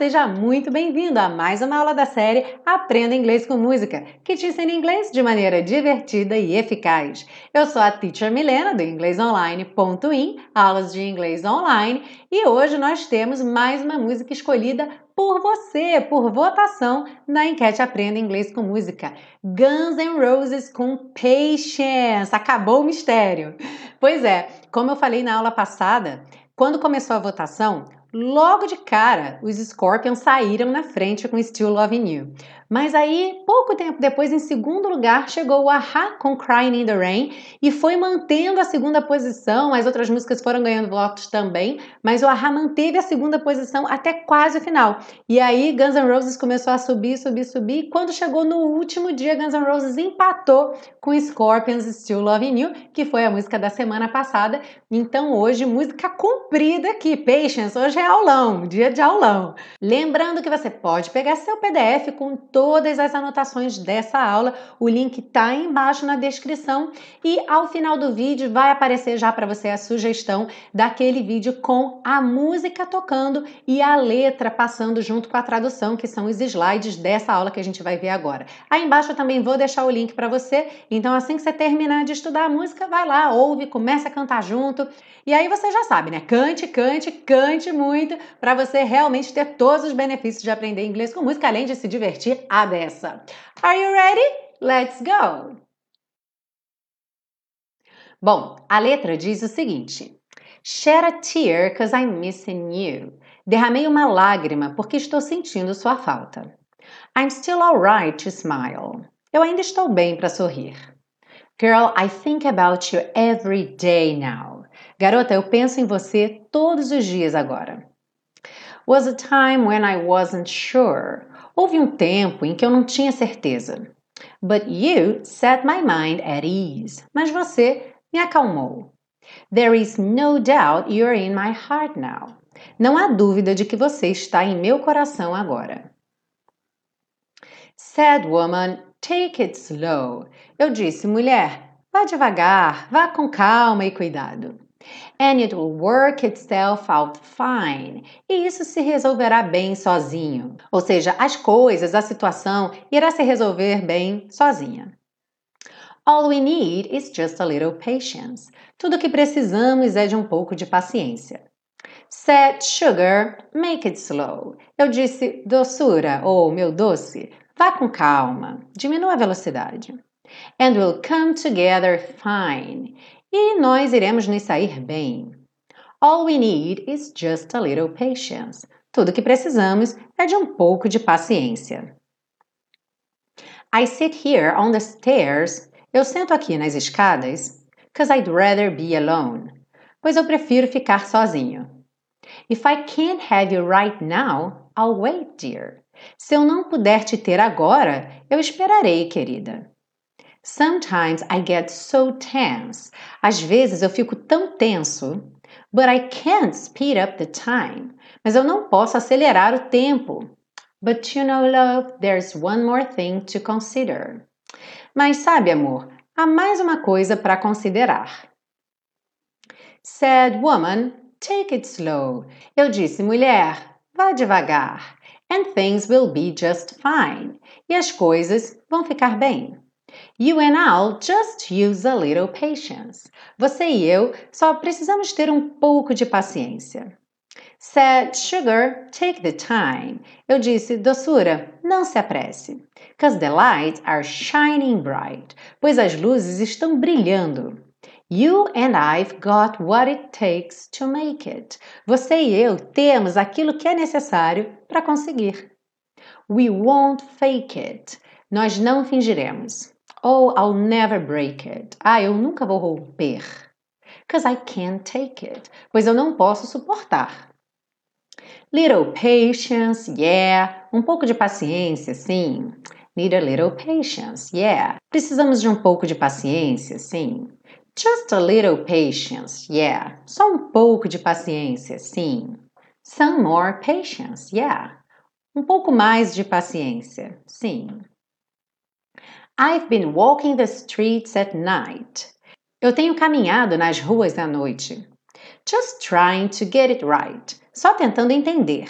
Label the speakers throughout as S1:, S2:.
S1: Seja muito bem-vindo a mais uma aula da série Aprenda Inglês com Música, que te ensina inglês de maneira divertida e eficaz. Eu sou a Teacher Milena do inglesonline.in, aulas de inglês online, e hoje nós temos mais uma música escolhida por você, por votação na enquete Aprenda Inglês com Música. Guns N' Roses com Patience. Acabou o mistério. Pois é, como eu falei na aula passada, quando começou a votação, Logo de cara, os Scorpions saíram na frente com Still Loving You. Mas aí, pouco tempo depois, em segundo lugar, chegou o Aha com Crying in the Rain e foi mantendo a segunda posição. As outras músicas foram ganhando votos também, mas o Aha manteve a segunda posição até quase o final. E aí, Guns N' Roses começou a subir, subir, subir. E quando chegou no último dia, Guns N' Roses empatou com Scorpions Still Loving You, que foi a música da semana passada. Então, hoje, música comprida aqui, Patience. Hoje é aulão, dia de aulão. Lembrando que você pode pegar seu PDF com todas as anotações dessa aula. O link está embaixo na descrição e ao final do vídeo vai aparecer já para você a sugestão daquele vídeo com a música tocando e a letra passando junto com a tradução, que são os slides dessa aula que a gente vai ver agora. Aí embaixo eu também vou deixar o link para você. Então assim que você terminar de estudar a música, vai lá, ouve, começa a cantar junto. E aí você já sabe, né? Cante, cante, cante muito para você realmente ter todos os benefícios de aprender inglês com música, além de se divertir a. Are you ready? Let's go! Bom, a letra diz o seguinte: Shed a tear cause I'm missing you. Derramei uma lágrima porque estou sentindo sua falta. I'm still alright to smile. Eu ainda estou bem para sorrir. Girl, I think about you every day now. Garota, eu penso em você todos os dias agora. Was a time when I wasn't sure. Houve um tempo em que eu não tinha certeza. But you set my mind at ease. Mas você me acalmou. There is no doubt you're in my heart now. Não há dúvida de que você está em meu coração agora. Sad woman, take it slow. Eu disse, mulher, vá devagar, vá com calma e cuidado. And it will work itself out fine. E isso se resolverá bem sozinho. Ou seja, as coisas, a situação irá se resolver bem sozinha. All we need is just a little patience. Tudo que precisamos é de um pouco de paciência. Said sugar, make it slow. Eu disse doçura ou meu doce, vá com calma, diminua a velocidade. And we'll come together fine e nós iremos nos sair bem. All we need is just a little patience. Tudo que precisamos é de um pouco de paciência. I sit here on the stairs. Eu sento aqui nas escadas because I'd rather be alone. Pois eu prefiro ficar sozinho. If I can't have you right now, I'll wait, dear. Se eu não puder te ter agora, eu esperarei, querida. Sometimes I get so tense. Às vezes eu fico tão tenso. But I can't speed up the time. Mas eu não posso acelerar o tempo. But you know, love, there's one more thing to consider. Mas sabe, amor, há mais uma coisa para considerar. Said woman, take it slow. Eu disse, mulher, vá devagar. And things will be just fine. E as coisas vão ficar bem. You and I'll just use a little patience. Você e eu só precisamos ter um pouco de paciência. Said Sugar, take the time. Eu disse, doçura, não se apresse. Cause the lights are shining bright. Pois as luzes estão brilhando. You and I've got what it takes to make it. Você e eu temos aquilo que é necessário para conseguir. We won't fake it. Nós não fingiremos. Oh, I'll never break it. Ah, eu nunca vou romper. Because I can't take it. Pois eu não posso suportar. Little patience, yeah. Um pouco de paciência, sim. Need a little patience, yeah. Precisamos de um pouco de paciência, sim. Just a little patience, yeah. Só um pouco de paciência, sim. Some more patience, yeah. Um pouco mais de paciência, sim. I've been walking the streets at night. Eu tenho caminhado nas ruas à noite. Just trying to get it right. Só tentando entender.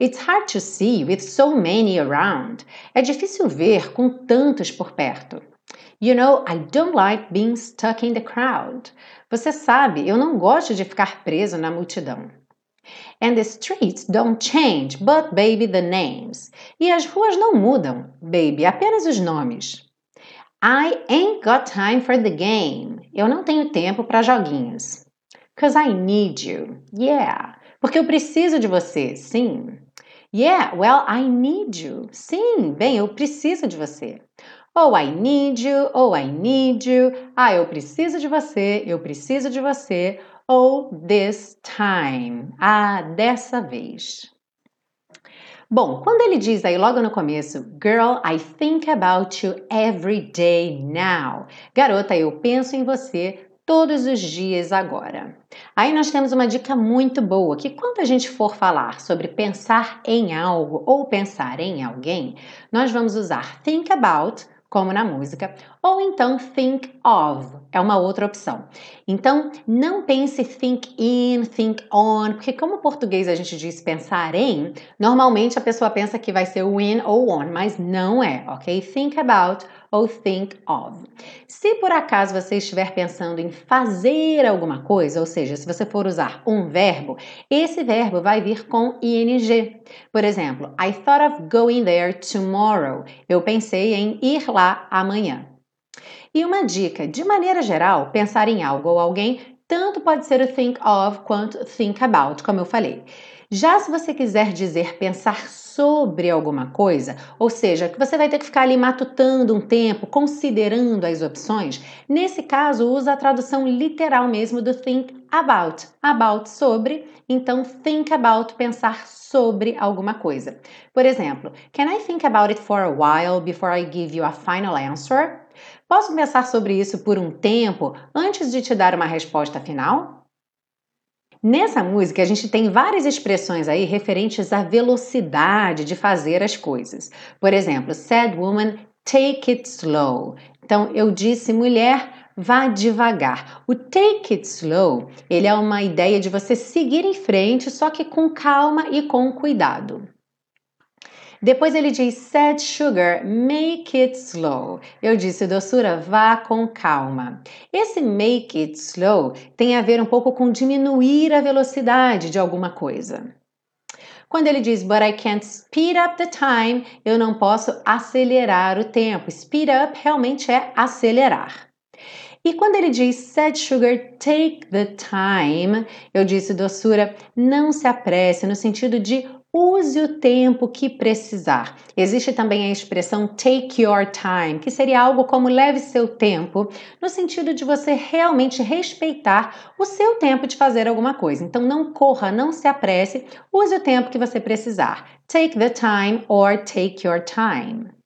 S1: It's hard to see with so many around. É difícil ver com tantos por perto. You know, I don't like being stuck in the crowd. Você sabe, eu não gosto de ficar preso na multidão. And the streets don't change, but baby the names. E as ruas não mudam, baby, apenas os nomes. I ain't got time for the game. Eu não tenho tempo para joguinhos. Cause I need you. Yeah. Porque eu preciso de você. Sim. Yeah, well, I need you. Sim, bem, eu preciso de você. Oh, I need you. Oh, I need you. Ah, eu preciso de você. Eu preciso de você. Oh, this time. Ah, dessa vez. Bom, quando ele diz aí logo no começo, Girl, I think about you every day now. Garota, eu penso em você todos os dias agora. Aí nós temos uma dica muito boa, que quando a gente for falar sobre pensar em algo ou pensar em alguém, nós vamos usar think about como na música, ou então think of, é uma outra opção. Então, não pense think in, think on, porque como português a gente diz pensar em, normalmente a pessoa pensa que vai ser o in ou on, mas não é, ok? Think about ou think of. Se por acaso você estiver pensando em fazer alguma coisa, ou seja, se você for usar um verbo, esse verbo vai vir com ing. Por exemplo, I thought of going there tomorrow. Eu pensei em ir lá amanhã. E uma dica, de maneira geral, pensar em algo ou alguém tanto pode ser o think of quanto think about, como eu falei. Já se você quiser dizer pensar sobre alguma coisa, ou seja, que você vai ter que ficar ali matutando um tempo, considerando as opções, nesse caso usa a tradução literal mesmo do think about. About sobre, então think about pensar sobre alguma coisa. Por exemplo, can I think about it for a while before I give you a final answer? Posso pensar sobre isso por um tempo antes de te dar uma resposta final? Nessa música, a gente tem várias expressões aí referentes à velocidade de fazer as coisas. Por exemplo, sad woman, take it slow. Então, eu disse, mulher, vá devagar. O take it slow, ele é uma ideia de você seguir em frente, só que com calma e com cuidado. Depois ele diz sad sugar, make it slow. Eu disse doçura, vá com calma. Esse make it slow tem a ver um pouco com diminuir a velocidade de alguma coisa. Quando ele diz but I can't speed up the time, eu não posso acelerar o tempo. Speed up realmente é acelerar. E quando ele diz sad sugar, take the time, eu disse doçura, não se apresse, no sentido de Use o tempo que precisar. Existe também a expressão take your time, que seria algo como leve seu tempo, no sentido de você realmente respeitar o seu tempo de fazer alguma coisa. Então não corra, não se apresse, use o tempo que você precisar. Take the time or take your time.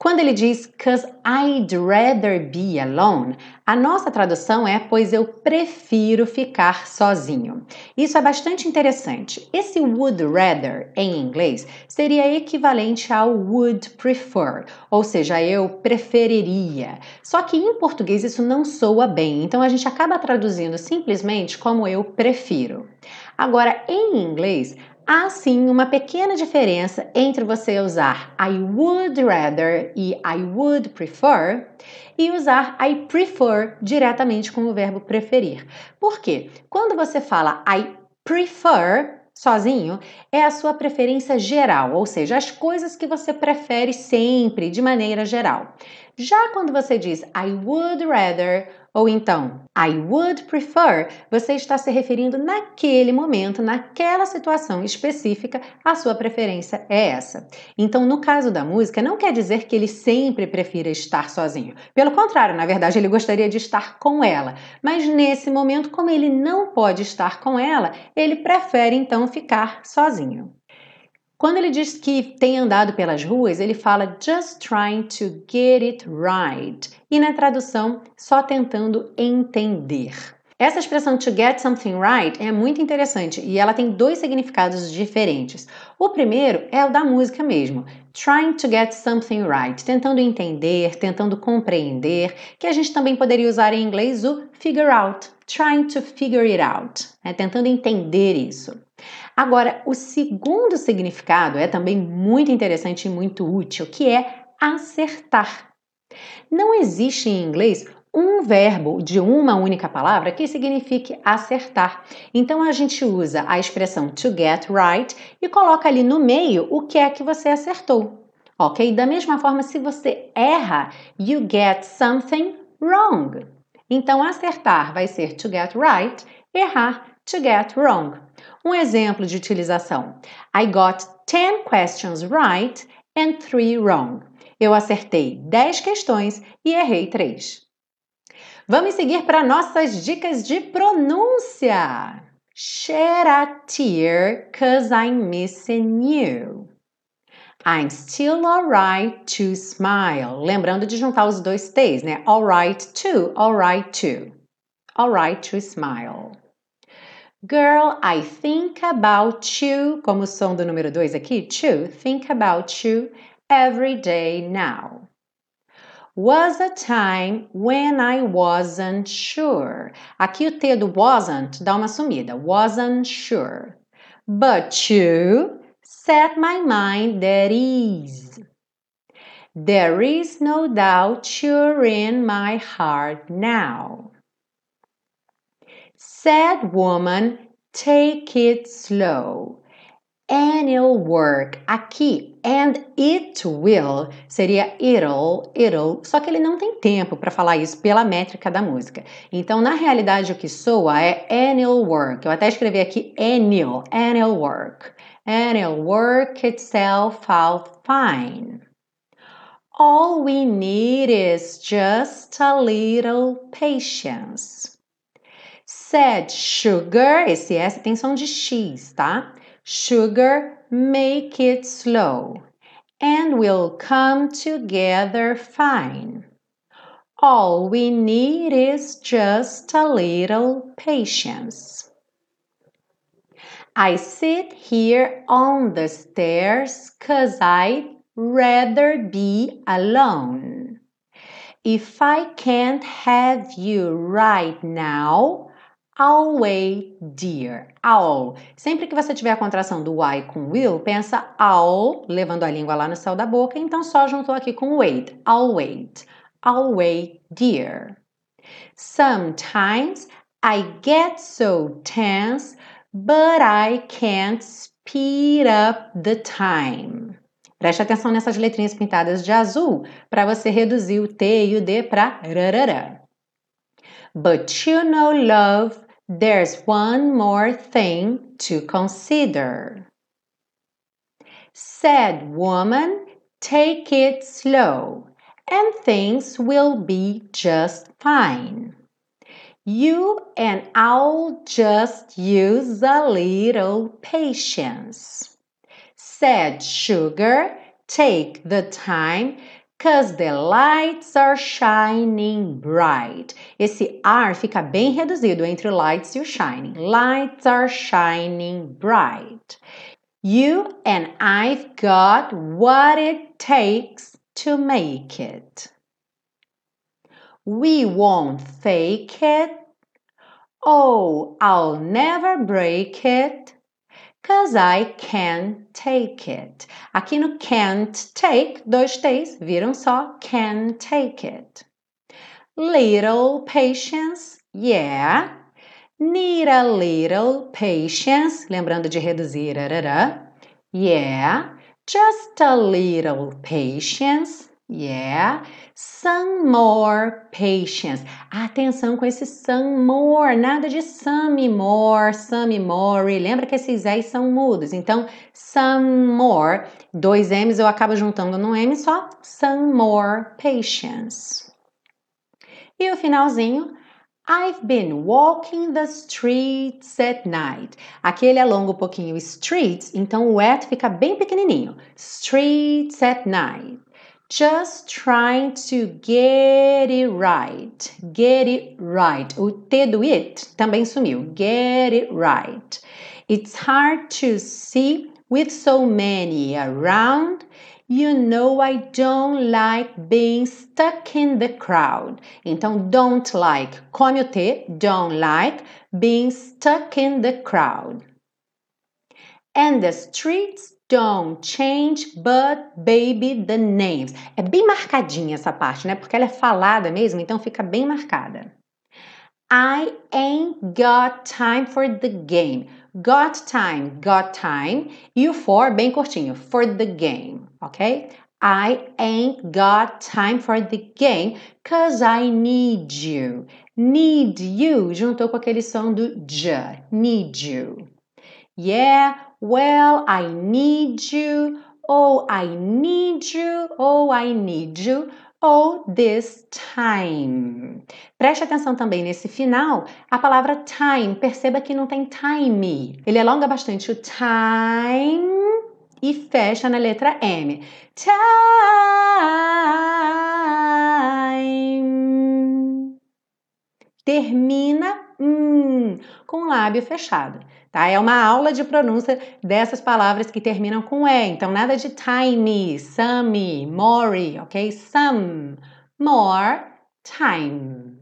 S1: Quando ele diz cause I'd rather be alone, a nossa tradução é pois eu prefiro ficar sozinho. Isso é bastante interessante. Esse would rather em inglês seria equivalente ao would prefer, ou seja, eu preferiria. Só que em português isso não soa bem, então a gente acaba traduzindo simplesmente como eu prefiro. Agora, em inglês, Há sim uma pequena diferença entre você usar I would rather e I would prefer e usar I prefer diretamente com o verbo preferir. Por quê? Quando você fala I prefer sozinho, é a sua preferência geral, ou seja, as coisas que você prefere sempre, de maneira geral. Já quando você diz I would rather ou então, I would prefer, você está se referindo naquele momento, naquela situação específica, a sua preferência é essa. Então, no caso da música, não quer dizer que ele sempre prefira estar sozinho. Pelo contrário, na verdade, ele gostaria de estar com ela. Mas nesse momento, como ele não pode estar com ela, ele prefere então ficar sozinho. Quando ele diz que tem andado pelas ruas, ele fala just trying to get it right. E na tradução, só tentando entender. Essa expressão to get something right é muito interessante e ela tem dois significados diferentes. O primeiro é o da música mesmo, trying to get something right, tentando entender, tentando compreender, que a gente também poderia usar em inglês o figure out, trying to figure it out, né? tentando entender isso. Agora, o segundo significado é também muito interessante e muito útil, que é acertar. Não existe em inglês um verbo de uma única palavra que signifique acertar. Então a gente usa a expressão to get right e coloca ali no meio o que é que você acertou. Ok? Da mesma forma, se você erra, you get something wrong. Então acertar vai ser to get right, errar, to get wrong. Um exemplo de utilização: I got 10 questions right and 3 wrong. Eu acertei 10 questões e errei 3. Vamos seguir para nossas dicas de pronúncia. Shed a tear cause I'm missing you. I'm still alright to smile. Lembrando de juntar os dois T's, né? Alright to, alright to. Alright to smile. Girl, I think about you, como o som do número 2 aqui, to, think about you every day now was a time when I wasn't sure. Aqui o T do wasn't dá uma sumida. Wasn't sure. But you set my mind at ease. There is no doubt you're in my heart now. Sad woman, take it slow it'll work. Aqui, and it will seria it'll, it'll, só que ele não tem tempo para falar isso pela métrica da música. Então, na realidade, o que soa é it'll work. Eu até escrevi aqui annual, it'll work. It'll work itself out fine. All we need is just a little patience. Said sugar, esse S tem som de X, tá? Sugar, make it slow, and we'll come together fine. All we need is just a little patience. I sit here on the stairs cause I'd rather be alone. If I can't have you right now, Always, dear. All. Sempre que você tiver a contração do I com will, pensa all, levando a língua lá no céu da boca, então só juntou aqui com wait. I'll wait, dear. Sometimes I get so tense, but I can't speed up the time. Preste atenção nessas letrinhas pintadas de azul para você reduzir o T e o D para rarará. But you know love There's one more thing to consider. Said woman, take it slow and things will be just fine. You and I'll just use a little patience. Said sugar, take the time Cause the lights are shining bright. Esse are fica bem reduzido entre lights e o shining. Lights are shining bright. You and I've got what it takes to make it. We won't fake it. Oh, I'll never break it. Cause I can't take it. Aqui no can't take, dois T's viram só can take it. Little patience, yeah. Need a little patience, lembrando de reduzir, arará. Yeah. Just a little patience, yeah. Some more patience. Atenção com esse some more, nada de some more, some more. Lembra que esses E's são mudos, então some more, dois M's eu acabo juntando num M só, some more patience. E o finalzinho, I've been walking the streets at night. Aqui ele alonga um pouquinho streets, então o at fica bem pequenininho. Streets at night. Just trying to get it right. Get it right. O T do it também sumiu. Get it right. It's hard to see with so many around. You know I don't like being stuck in the crowd. Então, don't like, come o T, don't like being stuck in the crowd. And the streets don't change, but baby the names. É bem marcadinha essa parte, né? Porque ela é falada mesmo, então fica bem marcada. I ain't got time for the game. Got time, got time. E o for bem curtinho, for the game, ok? I ain't got time for the game cause I need you. Need you juntou com aquele som do j. Need you. Yeah, well, I need you. Oh, I need you. Oh, I need you. Oh, this time. Preste atenção também nesse final, a palavra time. Perceba que não tem time. Ele alonga bastante o time e fecha na letra M. Time. Termina hum, com o lábio fechado. Tá? É uma aula de pronúncia dessas palavras que terminam com E. Então, nada de time, some, more, ok? Some, more, time.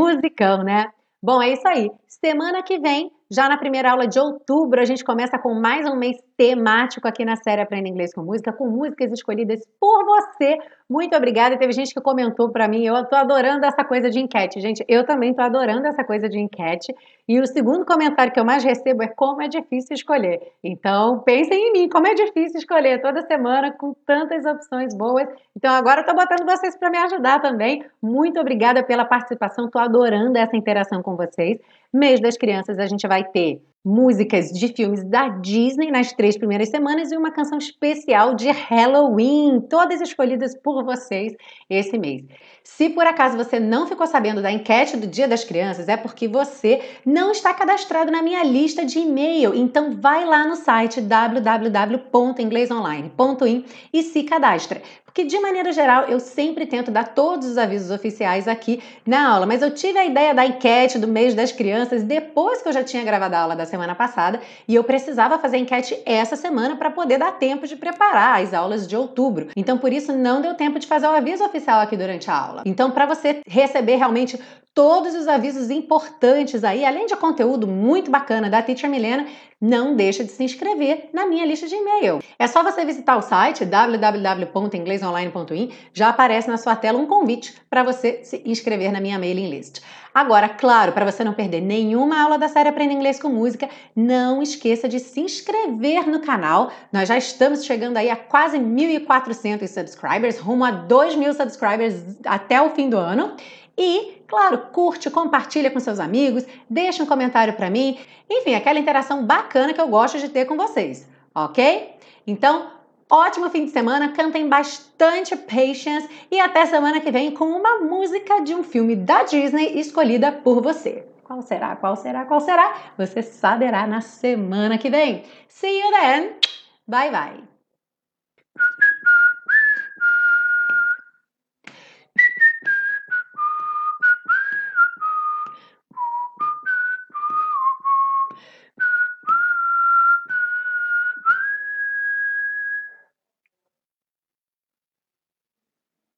S1: Musicão, né? Bom, é isso aí. Semana que vem já na primeira aula de outubro, a gente começa com mais um mês temático aqui na série Aprenda Inglês com Música, com músicas escolhidas por você. Muito obrigada. Teve gente que comentou para mim, eu tô adorando essa coisa de enquete. Gente, eu também tô adorando essa coisa de enquete. E o segundo comentário que eu mais recebo é como é difícil escolher. Então, pensem em mim, como é difícil escolher toda semana com tantas opções boas. Então, agora eu tô botando vocês para me ajudar também. Muito obrigada pela participação. Tô adorando essa interação com vocês. Mês das crianças, a gente vai ter músicas de filmes da Disney nas três primeiras semanas e uma canção especial de Halloween, todas escolhidas por vocês esse mês. Se por acaso você não ficou sabendo da enquete do Dia das Crianças, é porque você não está cadastrado na minha lista de e-mail. Então vai lá no site www.inglesonline.in e se cadastra. Porque, de maneira geral, eu sempre tento dar todos os avisos oficiais aqui na aula, mas eu tive a ideia da enquete do mês das crianças depois que eu já tinha gravado a aula da semana passada e eu precisava fazer a enquete essa semana para poder dar tempo de preparar as aulas de outubro. Então, por isso, não deu tempo de fazer o aviso oficial aqui durante a aula. Então, para você receber realmente todos os avisos importantes aí, além de conteúdo muito bacana da Teacher Milena, não deixa de se inscrever na minha lista de e-mail. É só você visitar o site www.inglesonline.in, já aparece na sua tela um convite para você se inscrever na minha mailing list. Agora, claro, para você não perder nenhuma aula da série Aprenda Inglês com Música, não esqueça de se inscrever no canal. Nós já estamos chegando aí a quase 1.400 subscribers, rumo a 2.000 subscribers até o fim do ano. E, claro, curte, compartilha com seus amigos, deixa um comentário para mim. Enfim, aquela interação bacana que eu gosto de ter com vocês, ok? Então, ótimo fim de semana, cantem bastante Patience e até semana que vem com uma música de um filme da Disney escolhida por você. Qual será? Qual será? Qual será? Você saberá na semana que vem. See you then. Bye bye.